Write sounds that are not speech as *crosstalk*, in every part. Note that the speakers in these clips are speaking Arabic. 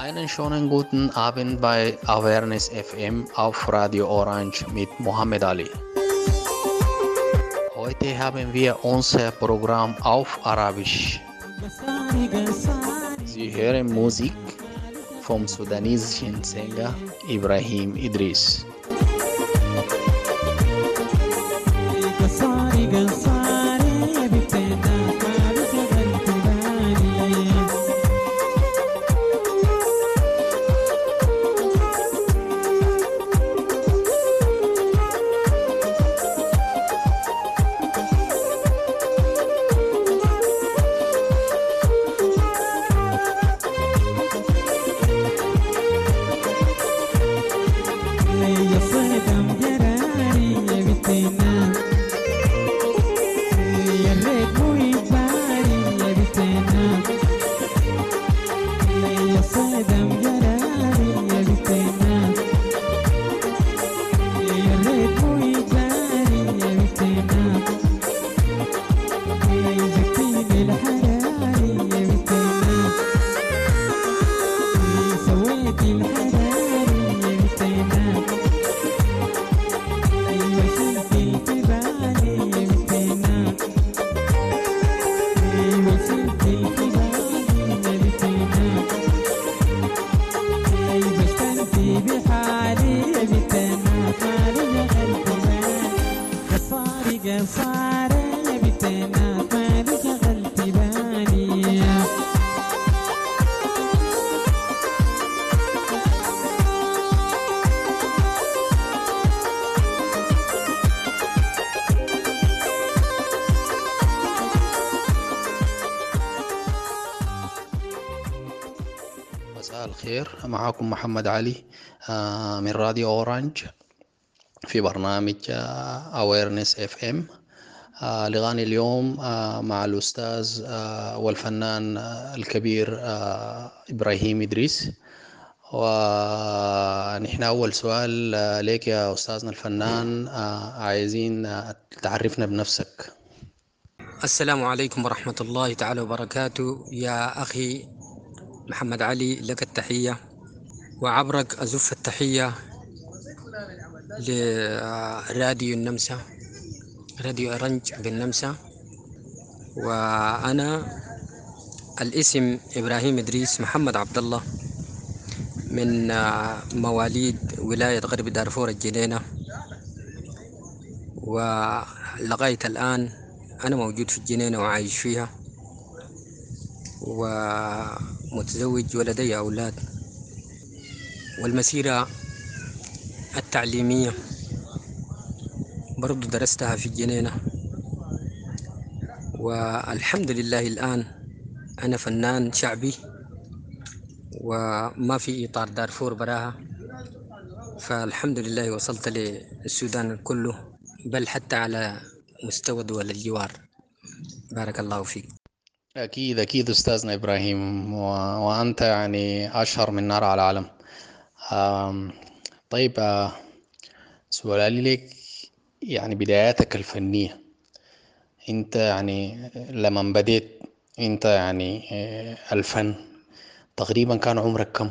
Einen schönen guten Abend bei Awareness FM auf Radio Orange mit Mohammed Ali. Heute haben wir unser Programm auf Arabisch. Sie hören Musik vom sudanesischen Sänger Ibrahim Idris. الخير معكم محمد علي آه، من راديو Orange في برنامج Awareness FM لغاني اليوم آه، مع الأستاذ آه، والفنان الكبير إبراهيم إدريس. ونحن أول سؤال ليك يا أستاذنا الفنان عايزين تعرفنا بنفسك. السلام عليكم ورحمة الله تعالى وبركاته. يا أخي محمد علي لك التحية. وعبرك أزف التحية لراديو النمسا راديو أرنج بالنمسا. وأنا الاسم إبراهيم إدريس محمد عبد الله من آه، مواليد ولاية غرب دارفور الجنينة. ولغاية الآن أنا موجود في الجنينة وعايش فيها. ومتزوج ولدي أولاد. والمسيرة التعليمية برضو درستها في الجنينة والحمد لله الآن أنا فنان شعبي وما في إطار دارفور براها. فالحمد لله وصلت للسودان كله بل حتى على مستوى دول الجوار. بارك الله فيك. أكيد أكيد أستاذنا إبراهيم و... وأنت يعني أشهر من نار على العالم آم، طيب آه، سؤالي لك يعني بداياتك الفنية أنت يعني لما بديت أنت يعني آه، الفن تقريبا كان عمرك كم؟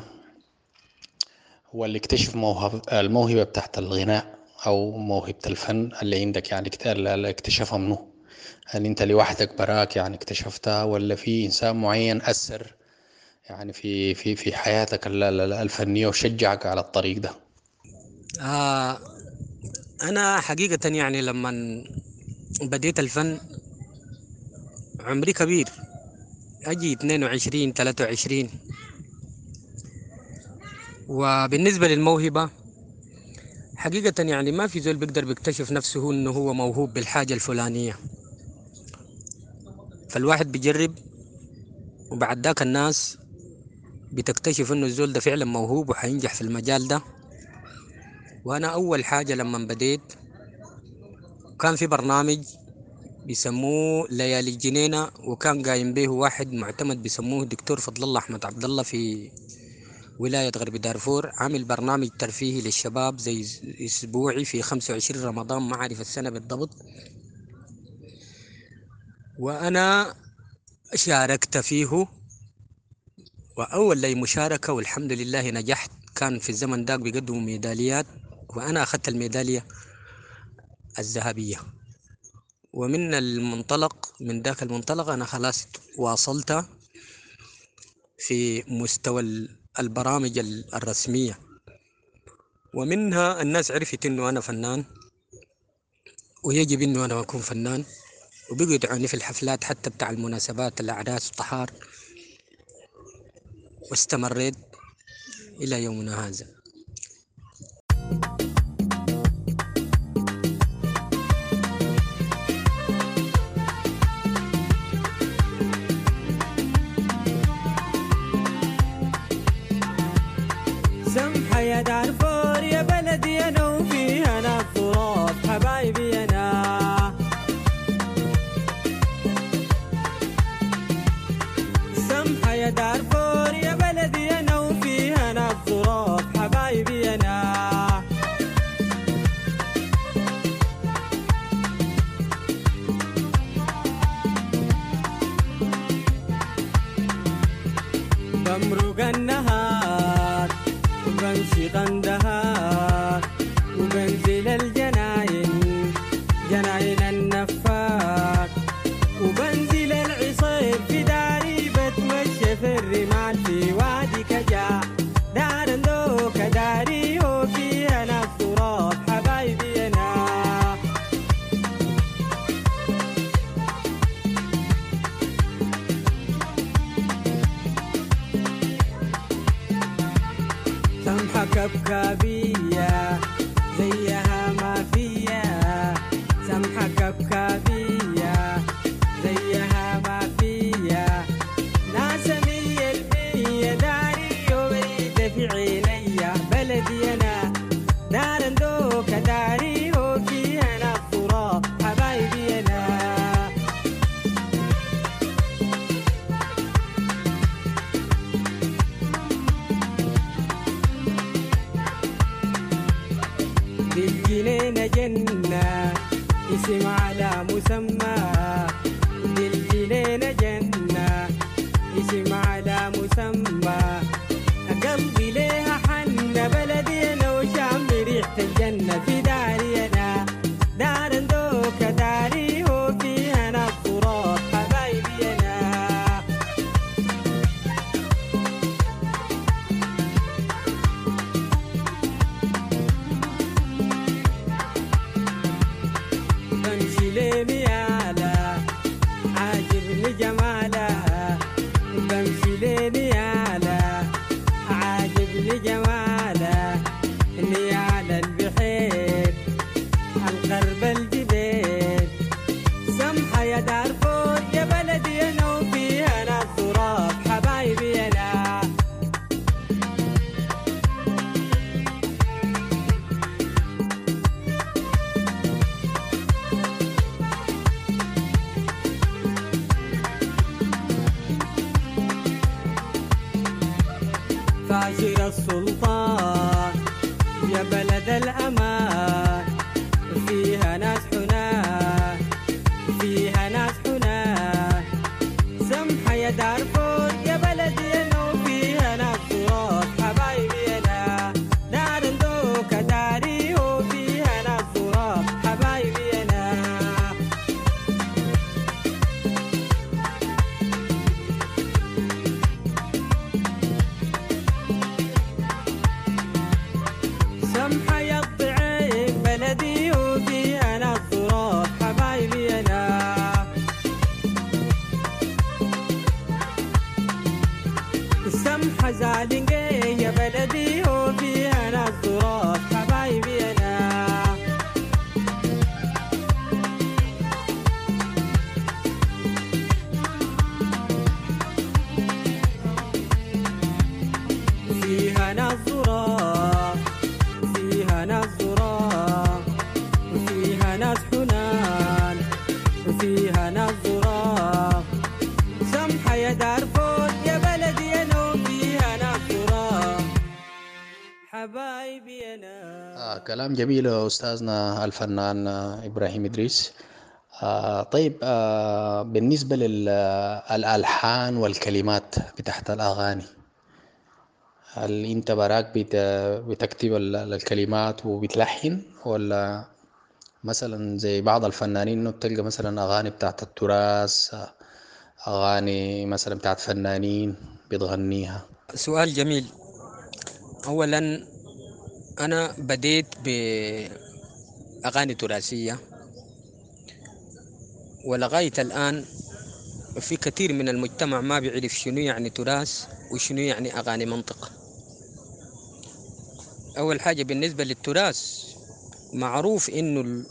هو اللي اكتشف موهبة الموهبة بتاعت الغناء أو موهبة الفن اللي عندك يعني اللي اكتشفها منه هل أنت لوحدك براك يعني اكتشفتها ولا في إنسان معين أثر يعني في في في حياتك ال- ال- الفنية وشجعك على الطريق ده؟ آه أنا حقيقة يعني لما بديت الفن عمري كبير. أجي 22 23 وبالنسبة للموهبة حقيقة يعني ما في زول بيقدر بيكتشف نفسه إنه هو موهوب بالحاجة الفلانية. فالواحد بيجرب وبعد ذاك الناس بتكتشف إنه الزول ده فعلا موهوب وحينجح في المجال ده. وأنا أول حاجة لما بديت كان في برنامج بيسموه ليالي الجنينة وكان قايم به واحد معتمد بيسموه دكتور فضل الله أحمد عبد الله في ولاية غرب دارفور. عامل برنامج ترفيهي للشباب زي أسبوعي في 25 رمضان ما أعرف السنة بالضبط. وأنا شاركت فيه. وأول لي مشاركة والحمد لله نجحت. كان في الزمن داك بيقدموا ميداليات وأنا أخذت الميدالية الذهبية. ومن المنطلق من ذاك المنطلق أنا خلاص واصلت في مستوى البرامج الرسمية. ومنها الناس عرفت إنه أنا فنان ويجب إنه أنا أكون فنان. وبقوا يدعوني في الحفلات حتى بتاع المناسبات الأعراس والطحار واستمريت إلى يومنا هذا. ನಿನ್ನ ಇಸಿಮಾ كلام جميل أستاذنا الفنان إبراهيم إدريس. آه، طيب آه، بالنسبة للألحان آه، والكلمات بتاعت الأغاني هل أنت براك بتكتب الكلمات وبتلحن؟ ولا مثلا زي بعض الفنانين إنه بتلقى مثلا أغاني بتاعت التراث أغاني مثلا بتاعت فنانين بتغنيها؟ سؤال جميل. أولا أنا بديت بأغاني تراثية ولغاية الآن في كثير من المجتمع ما بيعرف شنو يعني تراث وشنو يعني أغاني منطق. أول حاجة بالنسبة للتراث معروف إنه ال-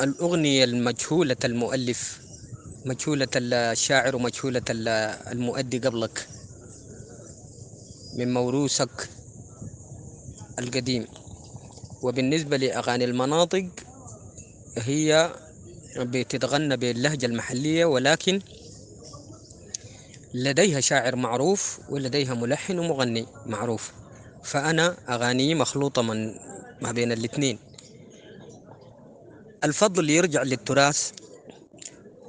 الأغنية المجهولة المؤلف مجهولة الشاعر ومجهولة ال- المؤدي قبلك من موروثك القديم. وبالنسبة لأغاني المناطق هي بتتغنى باللهجة المحلية ولكن لديها شاعر معروف ولديها ملحن ومغني معروف. فأنا أغاني مخلوطة من ما بين الاثنين الفضل يرجع للتراث.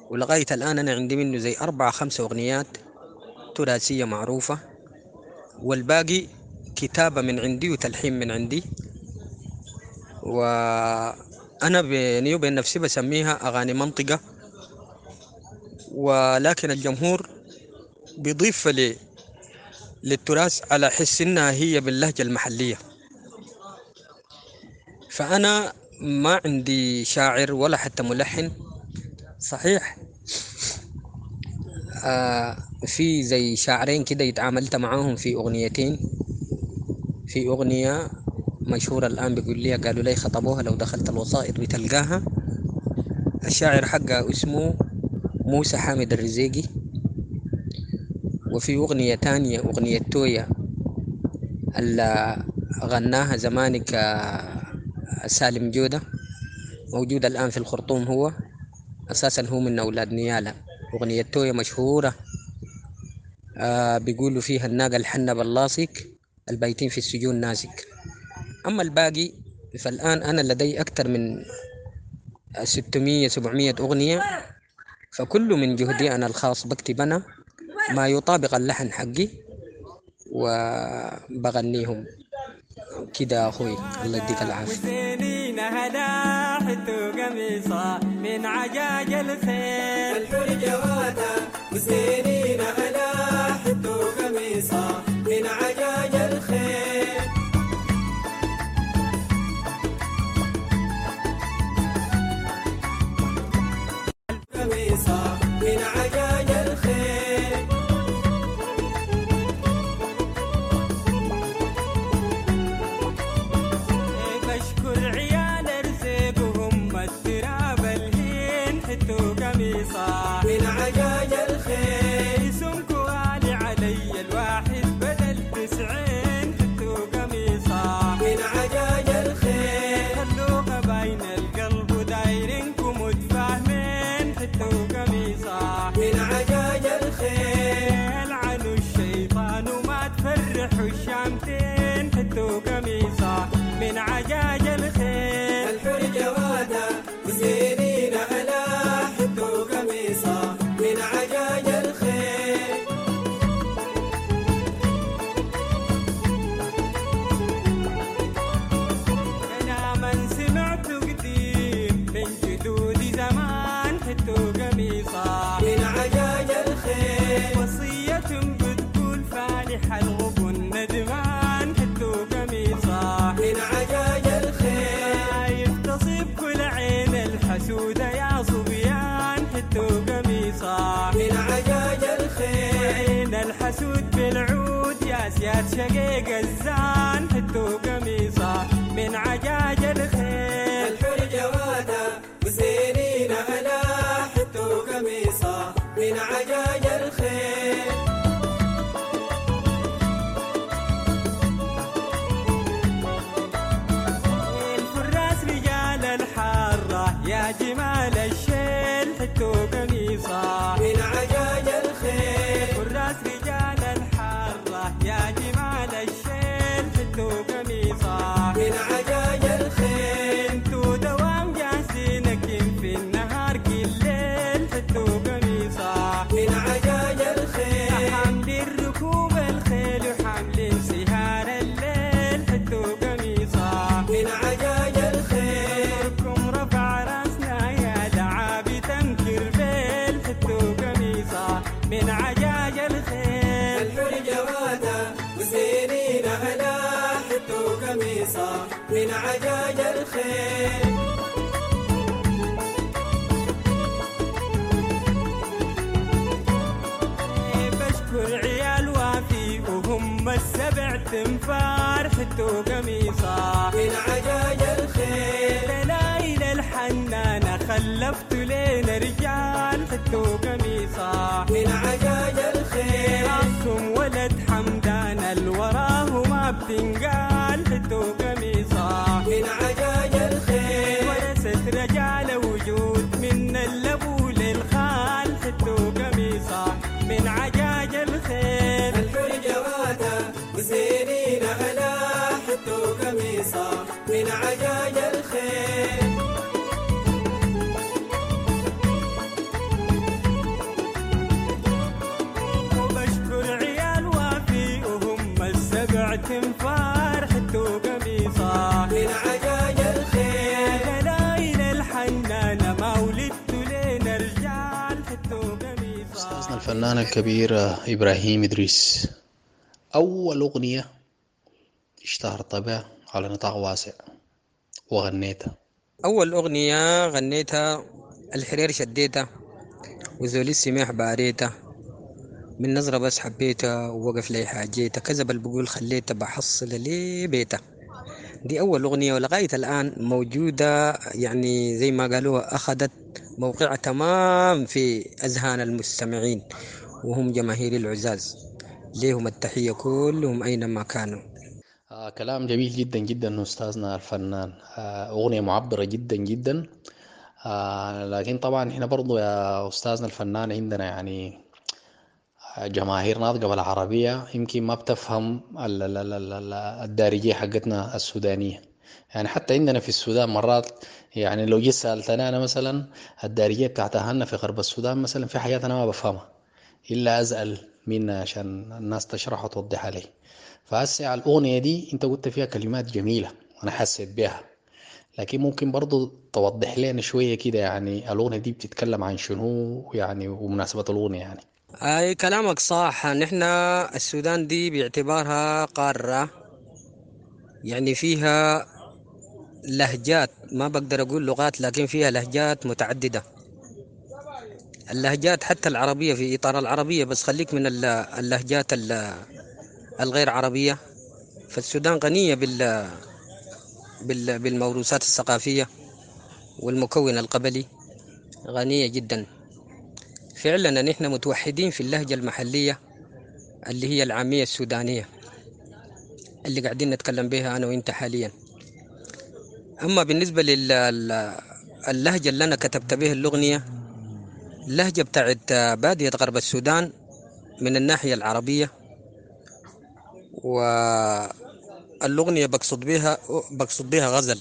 ولغاية الآن أنا عندي منه زي أربعة خمسة أغنيات تراثية معروفة. والباقي كتابة من عندي وتلحين من عندي. وأنا بيني وبين نفسي بسميها أغاني منطقة. ولكن الجمهور بيضيف لي للتراث على حس إنها هي باللهجة المحلية. فأنا ما عندي شاعر ولا حتى ملحن. صحيح آه في زي شاعرين كده اتعاملت معاهم في أغنيتين. في أغنية مشهورة الآن بيقول لي قالوا لي خطبوها لو دخلت الوسائط بتلقاها. الشاعر حقها اسمه موسى حامد الرزيقي. وفي أغنية تانية أغنية تويا اللي غناها زمانك سالم جودة موجود الآن في الخرطوم هو. أساسا هو من أولاد نيالا. أغنية تويا مشهورة. آه بيقولوا فيها الناقة الحنة باللاصق البايتين في السجون ناسك أما الباقي فالآن أنا لدي أكثر من 600 700 أغنية فكل من جهدي أنا الخاص بكتب أنا ما يطابق اللحن حقي وبغنيهم. كده أخوي الله يديك العافية. قميصة من عجاج الخيل جواتا حتو قميصة من عجاج الخيل عين الحسود بالعود يا سياد شقيق الزان حتو قميصة من عجاج الخير الحور جوادا وسنين ألا حتو قميصة من عجاج الخير الفراس رجال الحارة يا جمال الشيل حتو قميصة من عجاج عجاج الخيل بشكر عيال وافي وهم السبع تنفار حتى قميصه من عجاج الخيل دلايل الحنانة خلفت لينا رجال حتى قميصه من عجاج الخيل راسهم ولد حمدان الوراه ما بتنقال. أستاذنا الفنان الكبير إبراهيم إدريس. أول أغنية اشتهرت بها على نطاق واسع وغنيتها. أول أغنية غنيتها الحرير شديتها وزولي السماح باريتها من نظرة بس حبيتها ووقف لي حاجيتها كذب اللي بقول خليتها بحصل لي بيتها. دي أول أغنية ولغاية الآن موجودة يعني زي ما قالوها أخذت موقعها تمام في أذهان المستمعين وهم جماهير العزاز. ليهم التحية كلهم أينما كانوا. آه كلام جميل جدا جدا أستاذنا الفنان. آه أغنية معبرة جدا جدا. آه لكن طبعا هنا برضو يا أستاذنا الفنان عندنا يعني جماهير ناطقة بالعربية يمكن ما بتفهم ال- ال- ال- ال- ال- الدارجية حقتنا السودانية. يعني حتى عندنا في السودان مرات يعني لو جيت سألتني أنا مثلا الدارجية بتاعت أهلنا في غرب السودان مثلا في حاجات أنا ما بفهمها. إلا أسأل منا عشان الناس تشرح وتوضح علي. فهسه الأغنية دي أنت قلت فيها كلمات جميلة أنا حسيت بها لكن ممكن برضو توضح لنا شوية كده يعني الأغنية دي بتتكلم عن شنو يعني ومناسبة الأغنية يعني. أي كلامك صح. نحن السودان دي باعتبارها قارة. يعني فيها لهجات ما بقدر أقول لغات لكن فيها لهجات متعددة. اللهجات حتى العربية في إطار العربية بس خليك من ال- اللهجات ال- الغير عربية. فالسودان غنية بال- بالموروثات الثقافية والمكون القبلي. غنية جدا. فعلا نحن متوحدين في اللهجة المحلية اللي هي العامية السودانية اللي قاعدين نتكلم بها أنا وإنت حاليا. أما بالنسبة للهجة اللي أنا كتبت بها الأغنية اللهجة بتاعت بادية غرب السودان من الناحية العربية والأغنية بقصد بها بقصد بها غزل.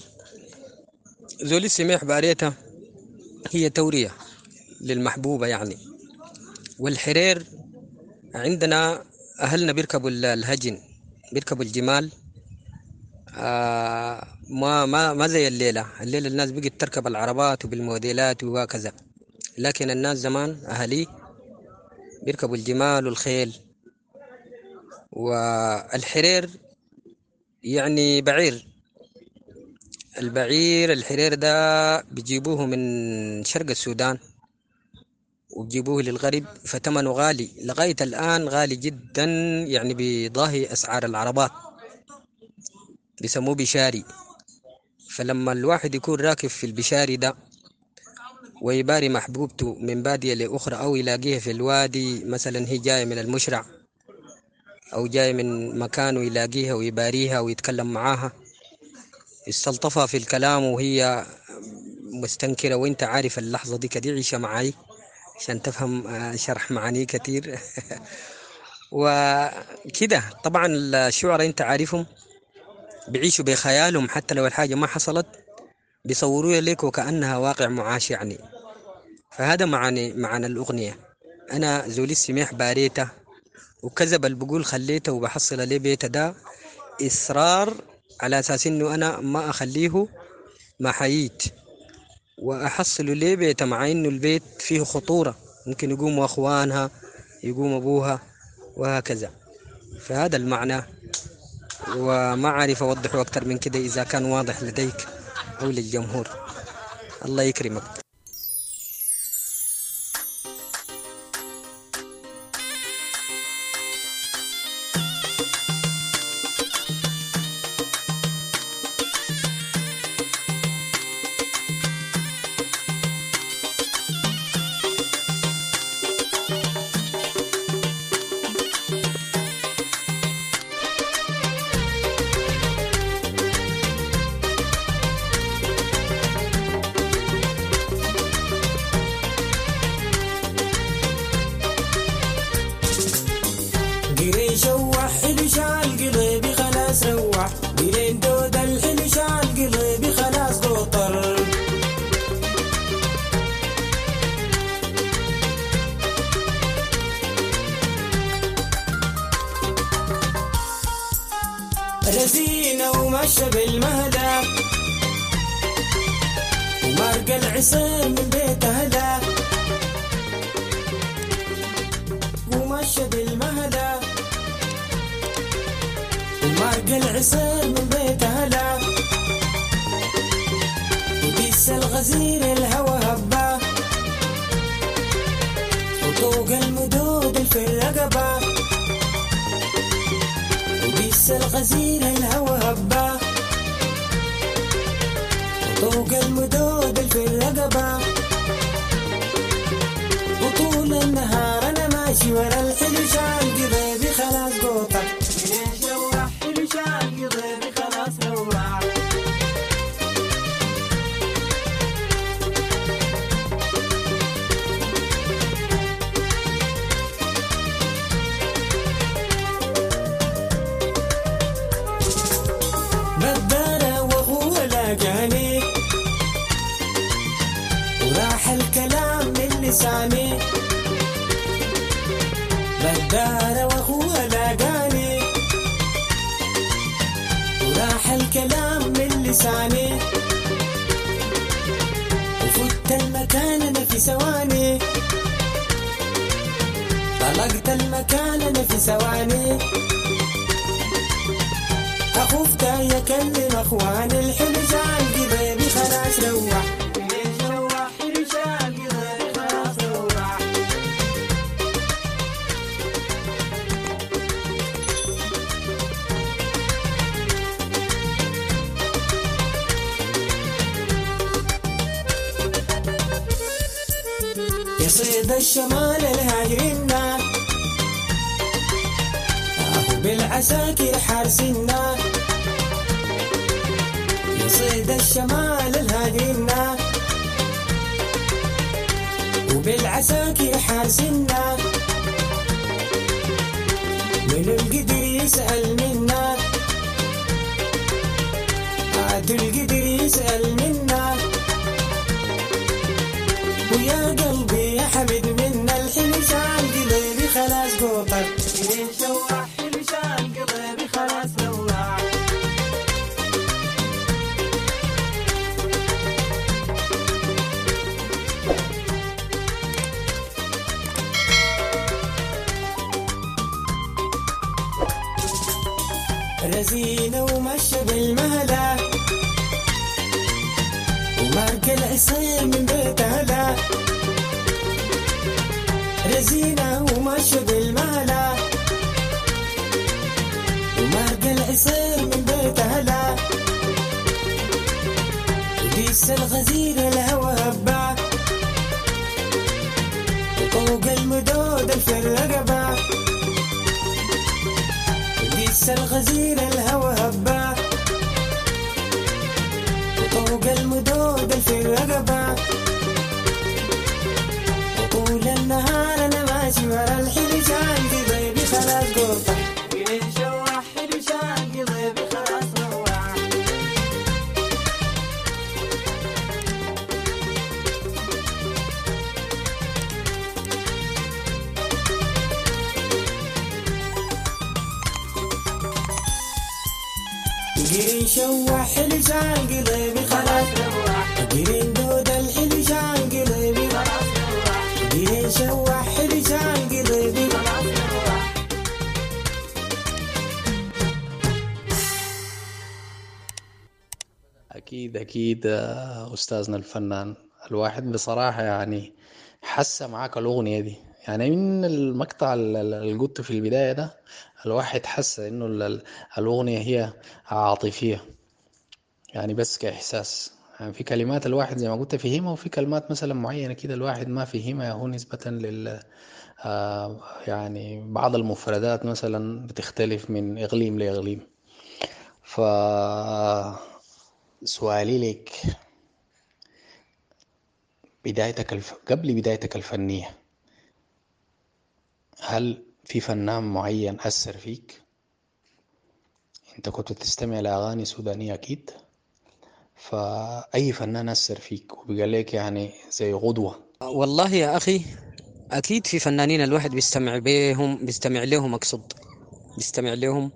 زولي السميح باريتها هي تورية للمحبوبة يعني. والحرير عندنا أهلنا بيركبوا ال- الهجن بيركبوا الجمال. آه ما ما ما زي الليلة. الليلة الناس بقت تركب العربات وبالموديلات وهكذا. لكن الناس زمان أهلي بيركبوا الجمال والخيل. والحرير يعني بعير. البعير الحرير ده بيجيبوه من شرق السودان. وبجيبوه للغرب فتمنه غالي. لغاية الآن غالي جدا يعني بيضاهي أسعار العربات. بيسموه بشاري فلما الواحد يكون راكب في البشاري ده ويباري محبوبته من بادية لأخرى أو يلاقيها في الوادي مثلا هي جاية من المشرع أو جاية من مكان ويلاقيها ويباريها ويتكلم معاها يستلطفها في الكلام وهي مستنكرة وأنت عارف اللحظة دي كدي عيشة معاي. عشان تفهم آه، شرح معاني كتير. *laughs* وكده. طبعا الشعراء انت عارفهم بيعيشوا بخيالهم حتى لو الحاجة ما حصلت بيصوروها لك وكأنها واقع معاش يعني. فهذا معنى معنى الأغنية. أنا زولي السميح باريته وكذب اللي بقول خليته وبحصل ليه بيته ده. إصرار على أساس إنه أنا ما أخليه ما حييت. وأحصل ليه بيته مع إنه البيت فيه خطورة. ممكن يقوموا أخوانها يقوم أبوها وهكذا. فهذا المعنى. وما أعرف أوضحه أكثر من كده إذا كان واضح لديك أو للجمهور. الله يكرمك. tonight. أستاذنا الفنان الواحد بصراحة يعني حس معاك الأغنية دي. يعني من المقطع ال- ال- اللي قلت في البداية ده الواحد حس إنه ال- ال- الأغنية هي عاطفية. يعني بس كإحساس. يعني في كلمات الواحد زي ما قلت فهمها وفي كلمات مثلا معينة كده الواحد ما فهمها هو نسبة لل آه، يعني بعض المفردات مثلا بتختلف من إقليم لإقليم ف سؤالي لك بدايتك الف... قبل بدايتك الفنية هل في فنان معين أثر فيك؟ أنت كنت تستمع لأغاني سودانية أكيد فأي فنان أثر فيك؟ وبقى لك يعني زي غدوة. والله يا أخي أكيد في فنانين الواحد بيستمع بيهم بيستمع لهم أقصد بيستمع لهم.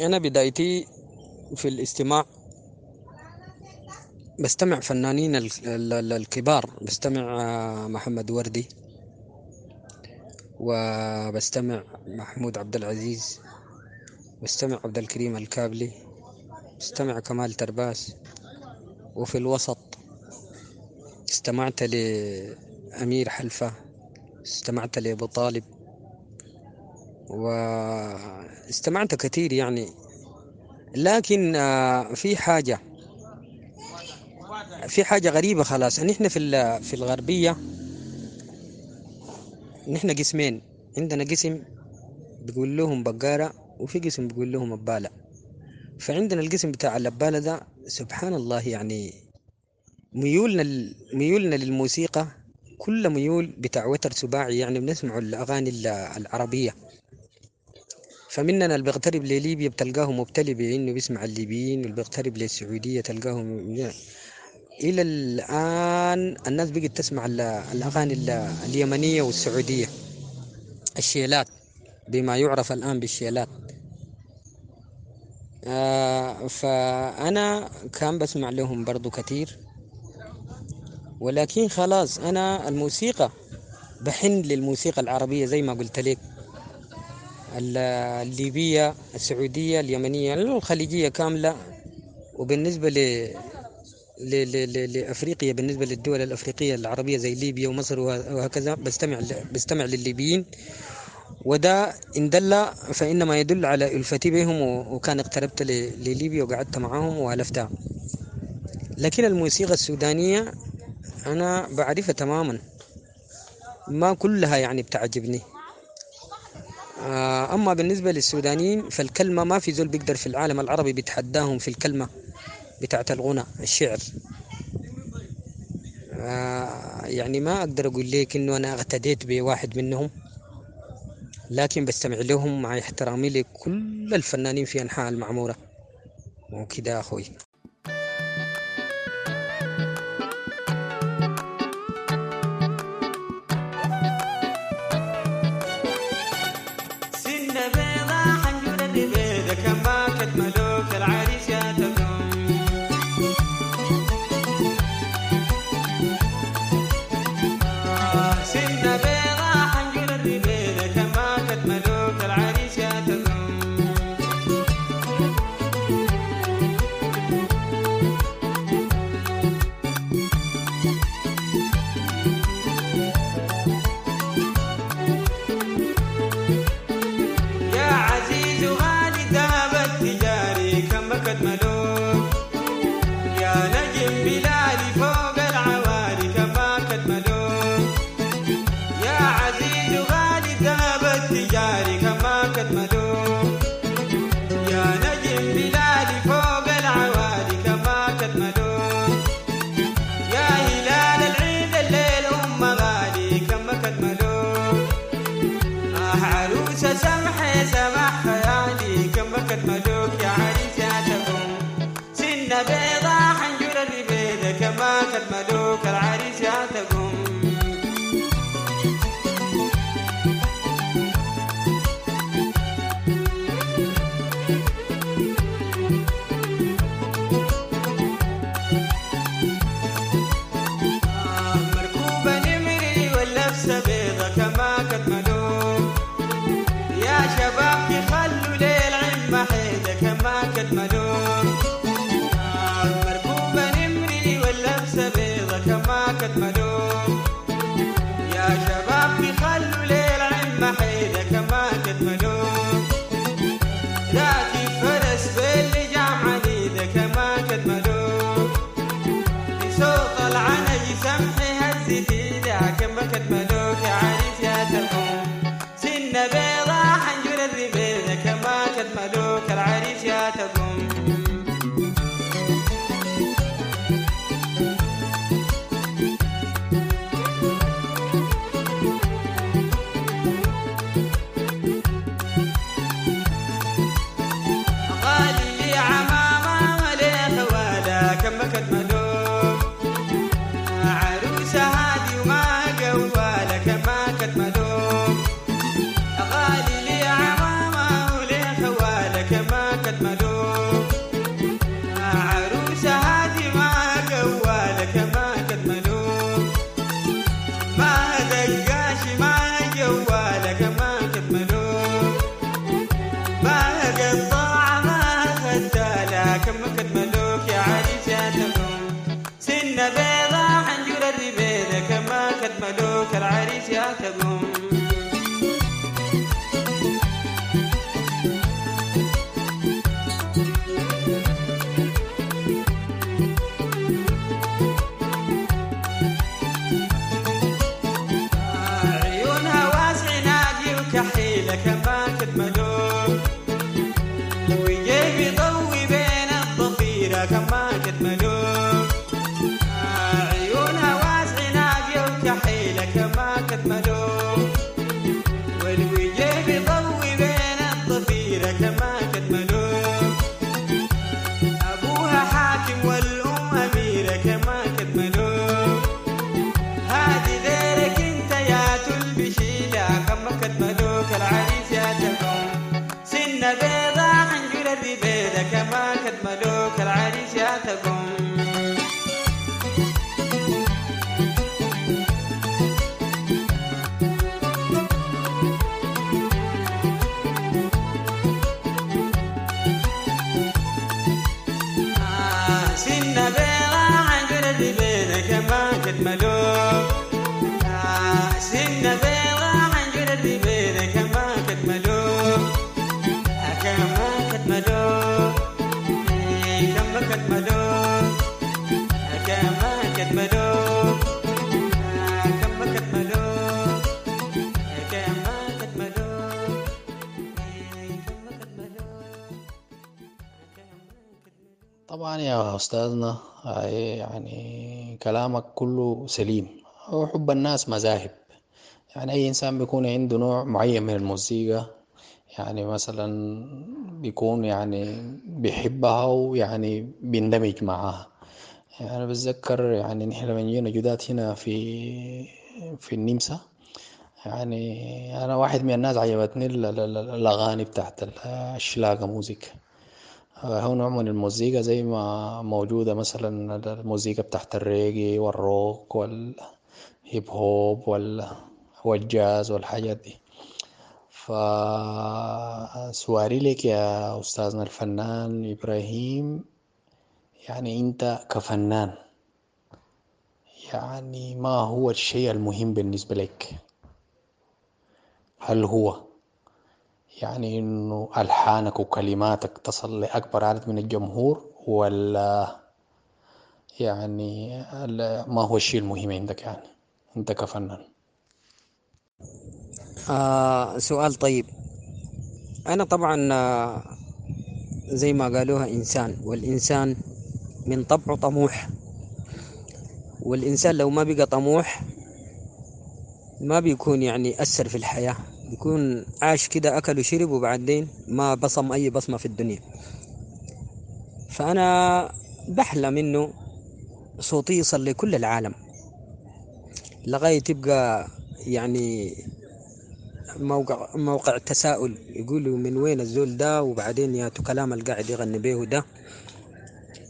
أنا بدايتي في الاستماع بستمع فنانين ال- ال- ال- الكبار. بستمع آه، محمد وردي وبستمع محمود عبد العزيز بستمع عبد الكريم الكابلي بستمع كمال ترباس وفي الوسط استمعت لأمير حلفة استمعت لأبو طالب واستمعت كثير يعني. لكن آه، في حاجة في حاجة غريبة خلاص. نحن في في الغربية نحن قسمين. عندنا قسم بيقول لهم بقارة وفي قسم بيقول لهم أبالة. فعندنا القسم بتاع الأبالة ده سبحان الله يعني ميولنا ميولنا للموسيقى كل ميول بتاع وتر سباعي يعني بنسمع الأغاني ال- العربية. فمننا اللي بيغترب لليبيا بتلقاه مبتلي بإنه بيسمع الليبيين واللي بيغترب للسعودية تلقاه م- إلى الآن الناس بقت تسمع ال- الأغاني ال- اليمنية والسعودية. الشيلات بما يعرف الآن بالشيلات. آه فأنا كان بسمع لهم برضو كثير. ولكن خلاص أنا الموسيقى بحن للموسيقى العربية زي ما قلت لك. ال- الليبية السعودية اليمنية الخليجية كاملة. وبالنسبة ل... ل... ل... ل... لأفريقيا بالنسبة للدول الأفريقية العربية زي ليبيا ومصر وه- وهكذا بستمع. بستمع للليبيين وده إن دل فإنما يدل على ألفتي بهم. وكان اقتربت. لليبيا وقعدت معهم وألفتها لكن الموسيقى السودانية أنا بعرفها تماما ما كلها يعني بتعجبني آه، أما بالنسبة للسودانيين فالكلمة ما في زول بيقدر في العالم العربي بيتحداهم في الكلمة بتاعت الغنى الشعر. آه، يعني ما أقدر أقول لك إنه أنا اغتديت بواحد منهم لكن بستمع لهم مع احترامي لكل الفنانين في أنحاء المعمورة. وكده أخوي؟ طبعا يا أستاذنا يعني كلامك كله سليم. هو حب الناس مذاهب. يعني أي إنسان بيكون عنده نوع معين من الموسيقى يعني مثلا بيكون يعني بيحبها ويعني بيندمج معاها. يعني بتذكر يعني نحن لما جينا جدات هنا في في النمسا. يعني أنا واحد من الناس عجبتني ال- ال- ال- الأغاني بتاعت ال- الشلاقة موزيك هو نوع من الموسيقى زي ما موجودة مثلا الموسيقى بتاعت الريجي والروك والهيب هوب وال- والجاز والحاجات دي. فسؤالي لك يا أستاذنا الفنان إبراهيم يعني أنت كفنان يعني ما هو الشيء المهم بالنسبة لك؟ هل هو يعني إنه ألحانك وكلماتك تصل لأكبر عدد من الجمهور ولا يعني ما هو الشيء المهم عندك يعني؟ أنت كفنان. آه سؤال طيب. أنا طبعا آه، زي ما قالوها إنسان والإنسان من طبعه طموح. والإنسان لو ما بقى طموح ما بيكون يعني أثر في الحياة. بيكون عاش كده أكل وشرب وبعدين ما بصم أي بصمة في الدنيا. فأنا بحلم إنه صوتي يوصل لكل العالم. لغاية تبقى يعني موقع موقع التساؤل يقولوا من وين الزول ده وبعدين ياتوا كلام القاعد يغني به ده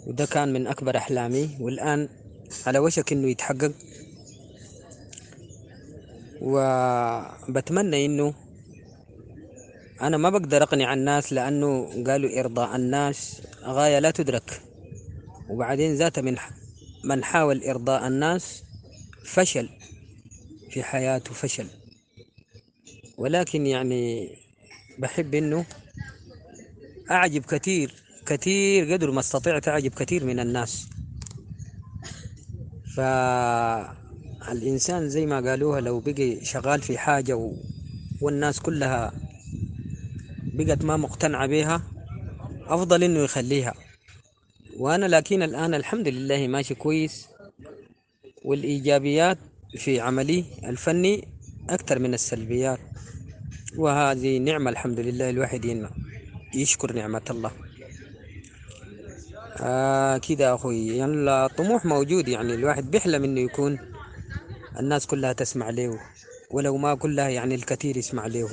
وده كان من أكبر أحلامي. والآن على وشك إنه يتحقق. وبتمنى إنه أنا ما بقدر أقنع الناس لأنه قالوا إرضاء الناس غاية لا تدرك. وبعدين ذات من من حاول إرضاء الناس فشل في حياته فشل. ولكن يعني بحب إنه أعجب كثير كثير قدر ما استطعت أعجب كثير من الناس. فالإنسان زي ما قالوها لو بقي شغال في حاجة و... والناس كلها بقت ما مقتنعة بها أفضل إنه يخليها. وأنا لكن الآن الحمد لله ماشي كويس والإيجابيات في عملي الفني أكثر من السلبيات. وهذه نعمة الحمد لله الواحد يشكر نعمة الله. آه كده أخوي يعني الطموح موجود يعني الواحد بيحلم إنه يكون الناس كلها تسمع له ولو ما كلها يعني الكثير يسمع له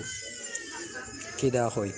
كده أخوي.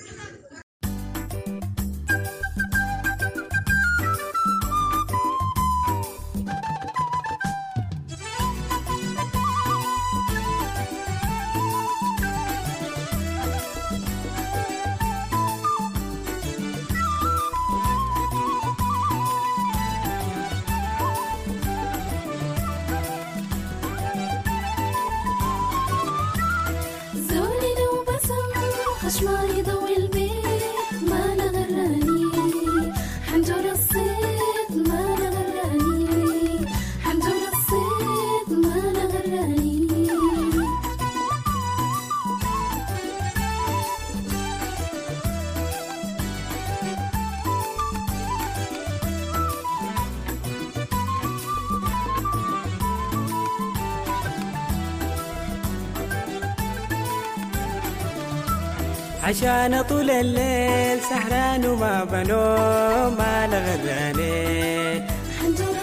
عشان طول الليل سهران وما بنوم ما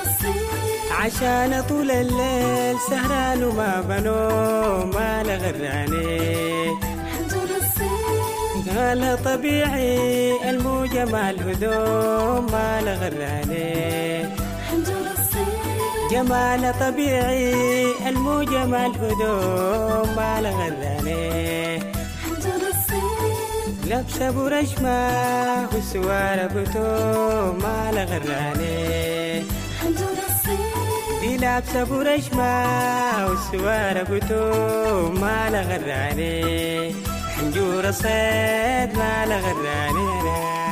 الصيد عشان طول الليل سهران وما بنوم ما لغراني حنجر الصيد قال طبيعي الموجة مع الهدوم ما لغراني جمال طبيعي الموجة مع الهدوم ما لغراني الصيد لابسة برشمة وسوارة بتوم ما لغراني حنجر الصيد دي لابسة برشمة وسوارة بتوم ما لغراني حنجور صيد ما لغراني أنا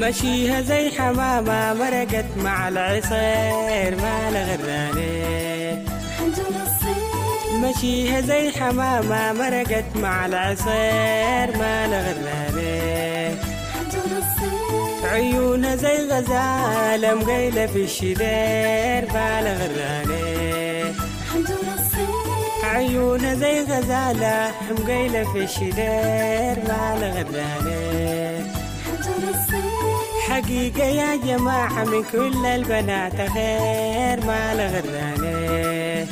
مشيها زي حمامة مرقت مع العصير ما لغراني مشيها زي حمامة مرقت مع العصير ما لغراني عيونها زي غزالة مقيلة في الشدير ما لغراني عيونها زي غزالة مقيلة في الشدير ما لغراني حنجر الصيد حقيقة يا جماعة من كل البنات خير ما لغراني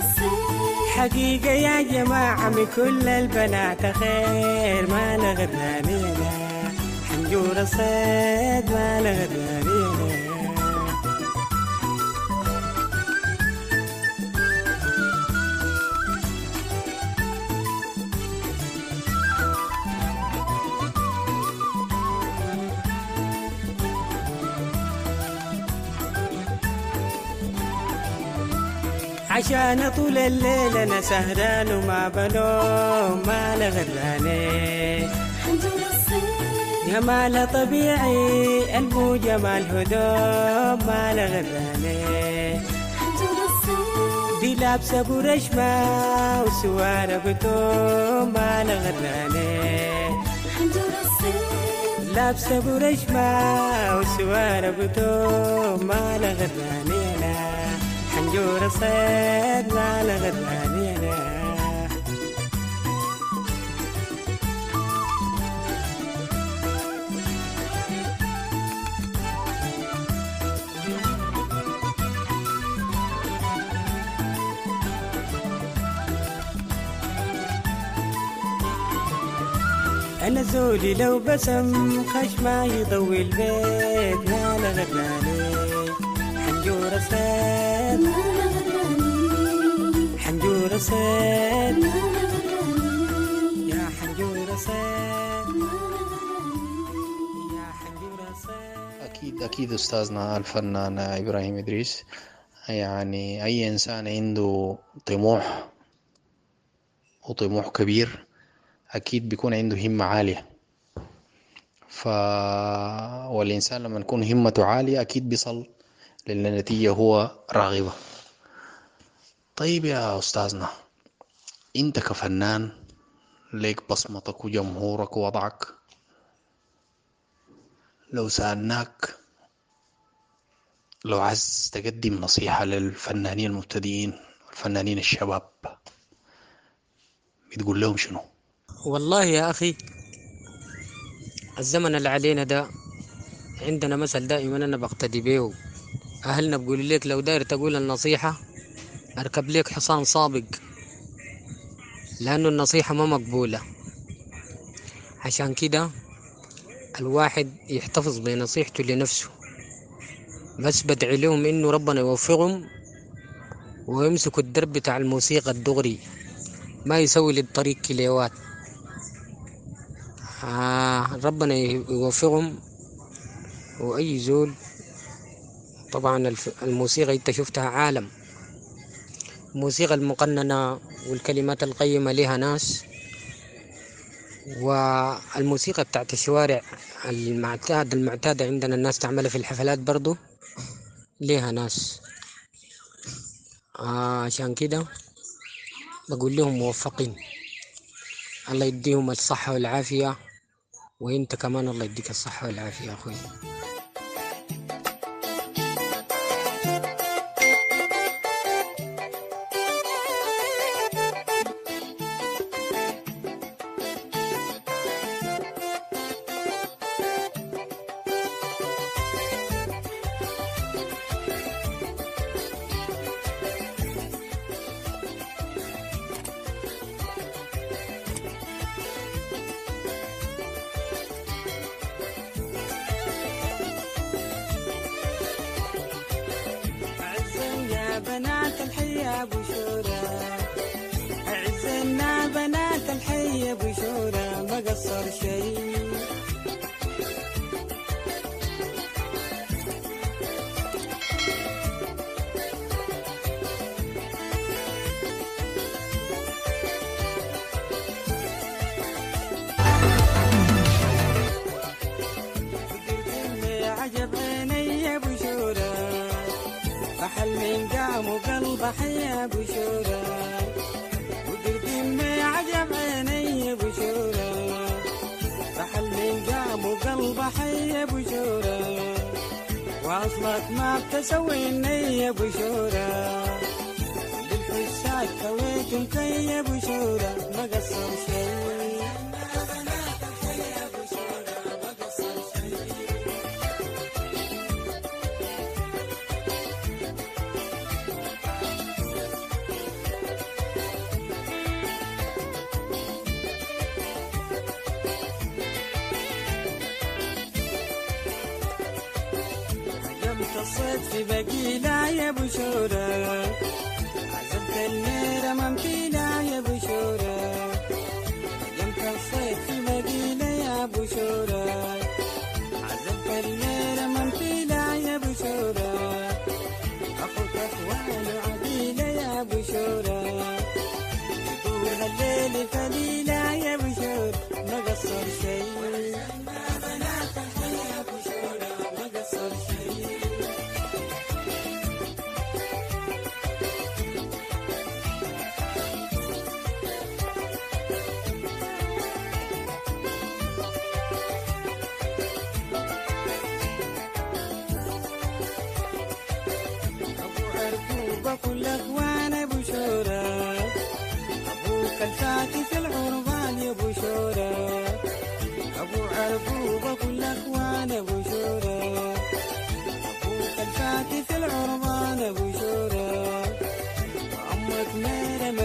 الصيد حقيقة يا جماعة من كل البنات خير ما لغراني أنا حنجور الصيد ما لغراني عشان طول الليل أنا سهران وما بنوم ما حنجر الصيد جمال طبيعي الموجة مع الهدوم ما حنجر الصيد دي لابسة برشمة وسوارة بتوم ما لغراني حنجر الصيد لابسة برشمة وسوارة بتوم ما لغراني أنا حنجور صيد ما لغراني أنا أنا زولي لو بسم خشمة يضوي البيت. ما لغراني حنجورة ساد حنجورة ساد يا حنجورة ساد يا حنجورة ساد أكيد أكيد أستاذنا الفنان إبراهيم إدريس. يعني أي إنسان عنده طموح وطموح كبير أكيد بيكون عنده همة عالية. ف والإنسان لما تكون همته عالية أكيد بيصل للنتيجة هو راغبة. طيب يا أستاذنا أنت كفنان ليك بصمتك وجمهورك ووضعك. لو سألناك لو عايز تقدم نصيحة للفنانين المبتدئين والفنانين الشباب بتقول لهم شنو؟ والله يا أخي الزمن اللي علينا ده عندنا مثل دائما أنا بقتدي بيه أهلنا بيقولوا لك لو داير تقول النصيحة أركب لك حصان سابق لأنه النصيحة ما مقبولة. عشان كده الواحد يحتفظ بنصيحته لنفسه. بس بدعي لهم إنه ربنا يوفقهم ويمسكوا الدرب بتاع الموسيقى الدغري ما يسوي للطريق كليوات. آه ربنا يوفقهم وأي زول طبعا الموسيقى انت شفتها عالم. الموسيقى المقننة والكلمات القيمة لها ناس. والموسيقى بتاعت الشوارع المعتاد المعتادة عندنا الناس تعملها في الحفلات برضو ليها ناس. عشان كده بقول لهم موفقين. الله يديهم الصحة والعافية. وانت كمان الله يديك الصحة والعافية يا أخوي. جمت الصيد في بقيلة يا ابو شورى عزلت الميرة ممثيلة يا ابو شورى جمت الصيد في بقيلة يا ابو شورى عزلت الميرة ممثيلة يا ابو شورى أخوك اخوان عديلة يا ابو شورى طول الليل فليلة يا ابو شورى ما قصر شيء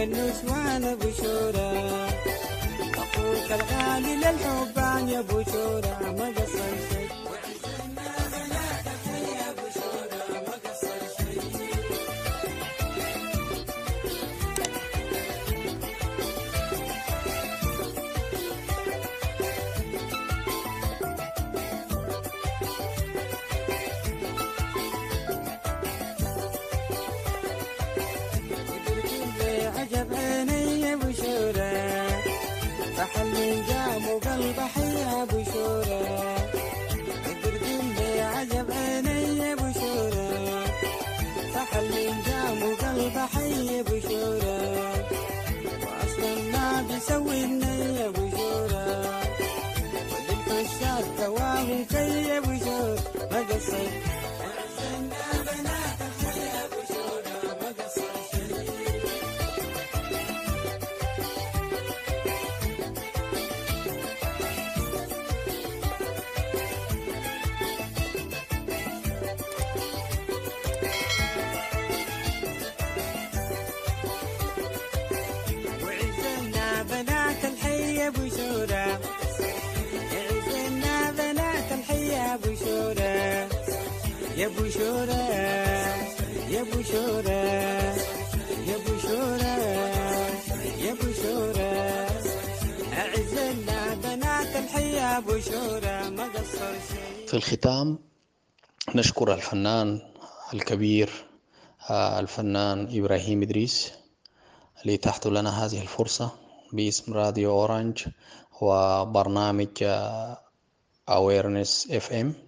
نسوان أبو شورى. أخوك الغالي للحبان يا أبو شورى ما قصر فحل جام وقلب حيا يا يا يا يا أعزنا بنات ما قصر شيء في الختام نشكر الفنان الكبير آه، الفنان إبراهيم إدريس اللي تحت لنا هذه الفرصة باسم راديو أورانج وبرنامج Awareness FM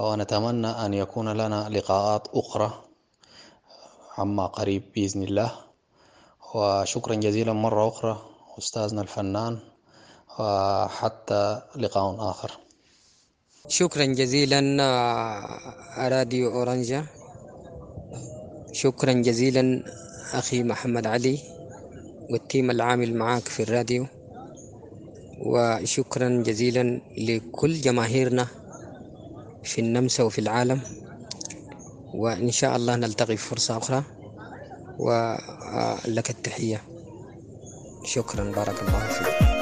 ونتمنى أن يكون لنا لقاءات أخرى عما قريب بإذن الله. وشكرا جزيلا مرة أخرى أستاذنا الفنان وحتى لقاء آخر. شكرا جزيلا آه، راديو Orange. شكرا جزيلا أخي محمد علي وال team العامل معاك في الراديو. وشكرا جزيلا لكل جماهيرنا. في النمسا وفي العالم. وإن شاء الله نلتقي في فرصة أخرى. ولك التحية. شكرا. بارك الله فيك.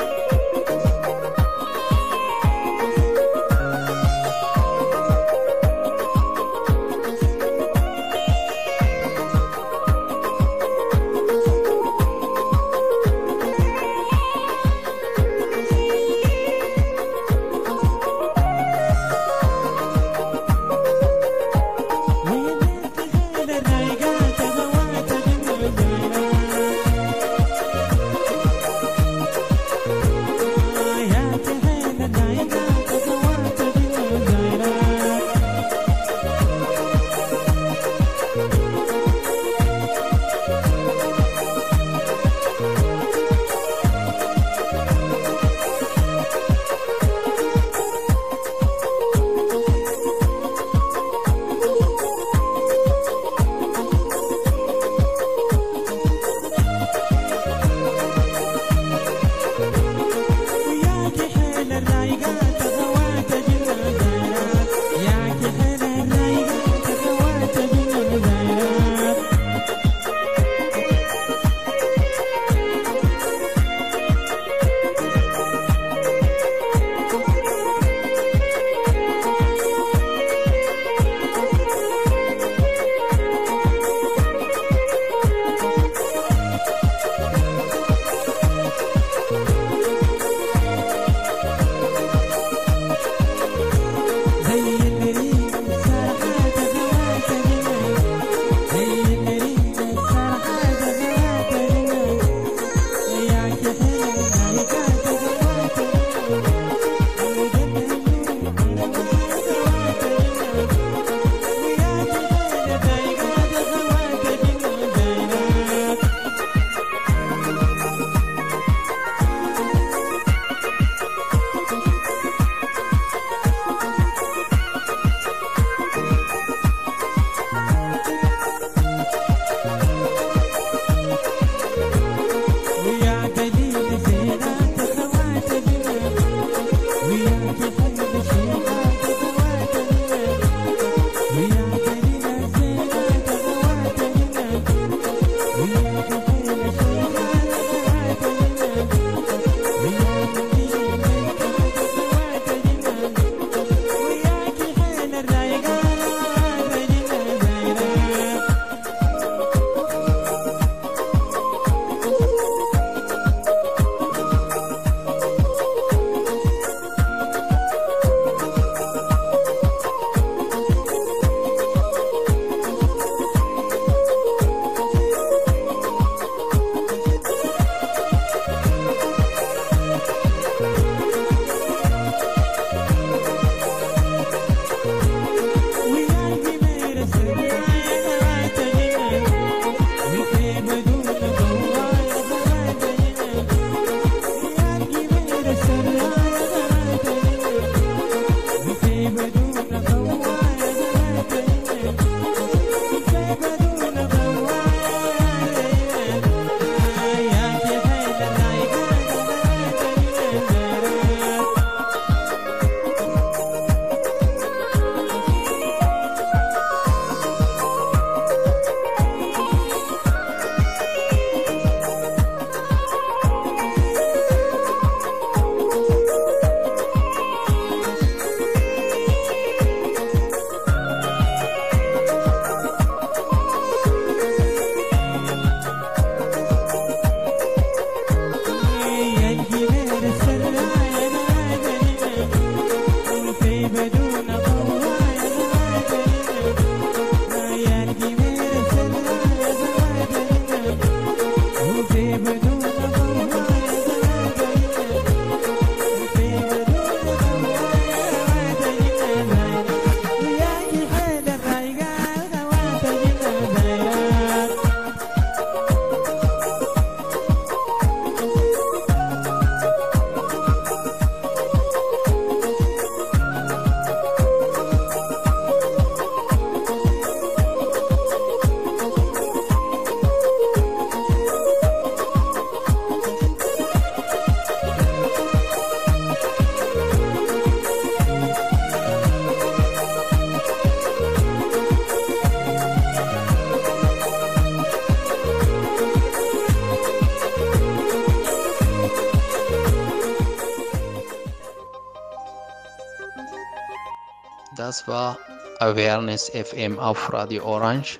Awareness FM auf Radio Orange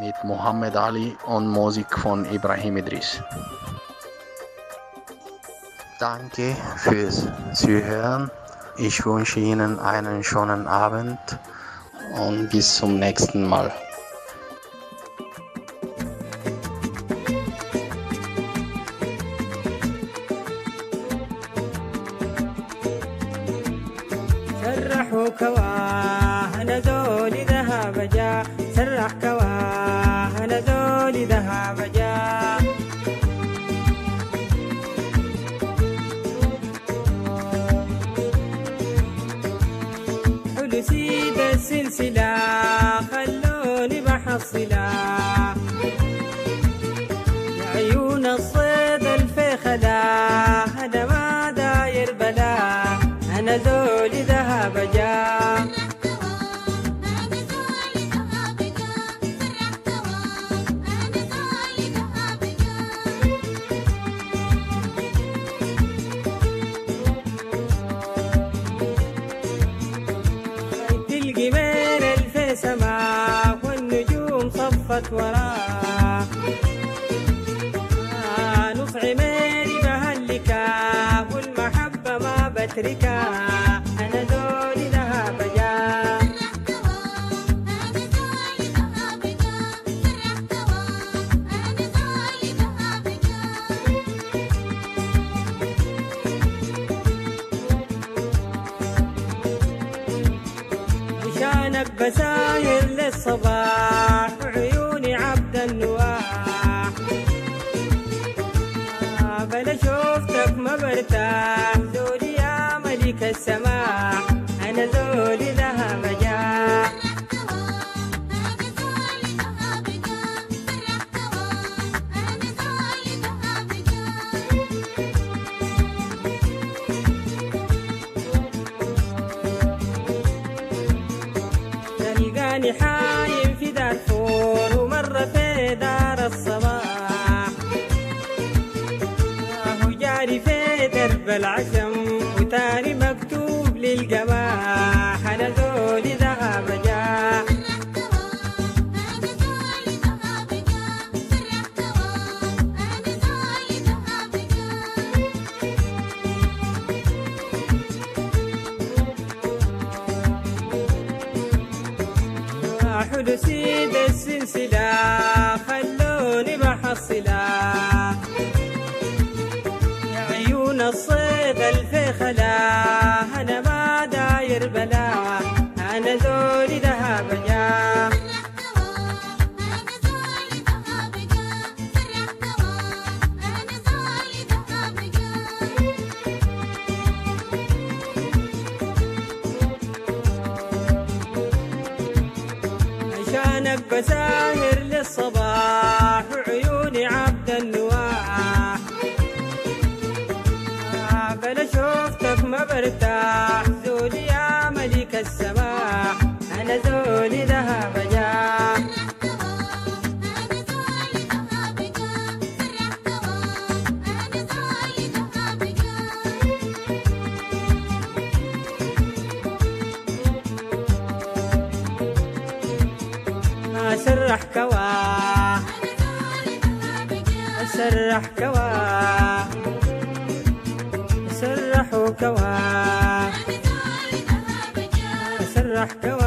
mit Mohammed Ali und Musik von Ibrahim Idris. Danke fürs Zuhören. Ich wünsche Ihnen einen schönen Abend und bis zum nächsten Mal. ana zo ya va. سرح كوا سرح كوا سرح كوا سرح كوا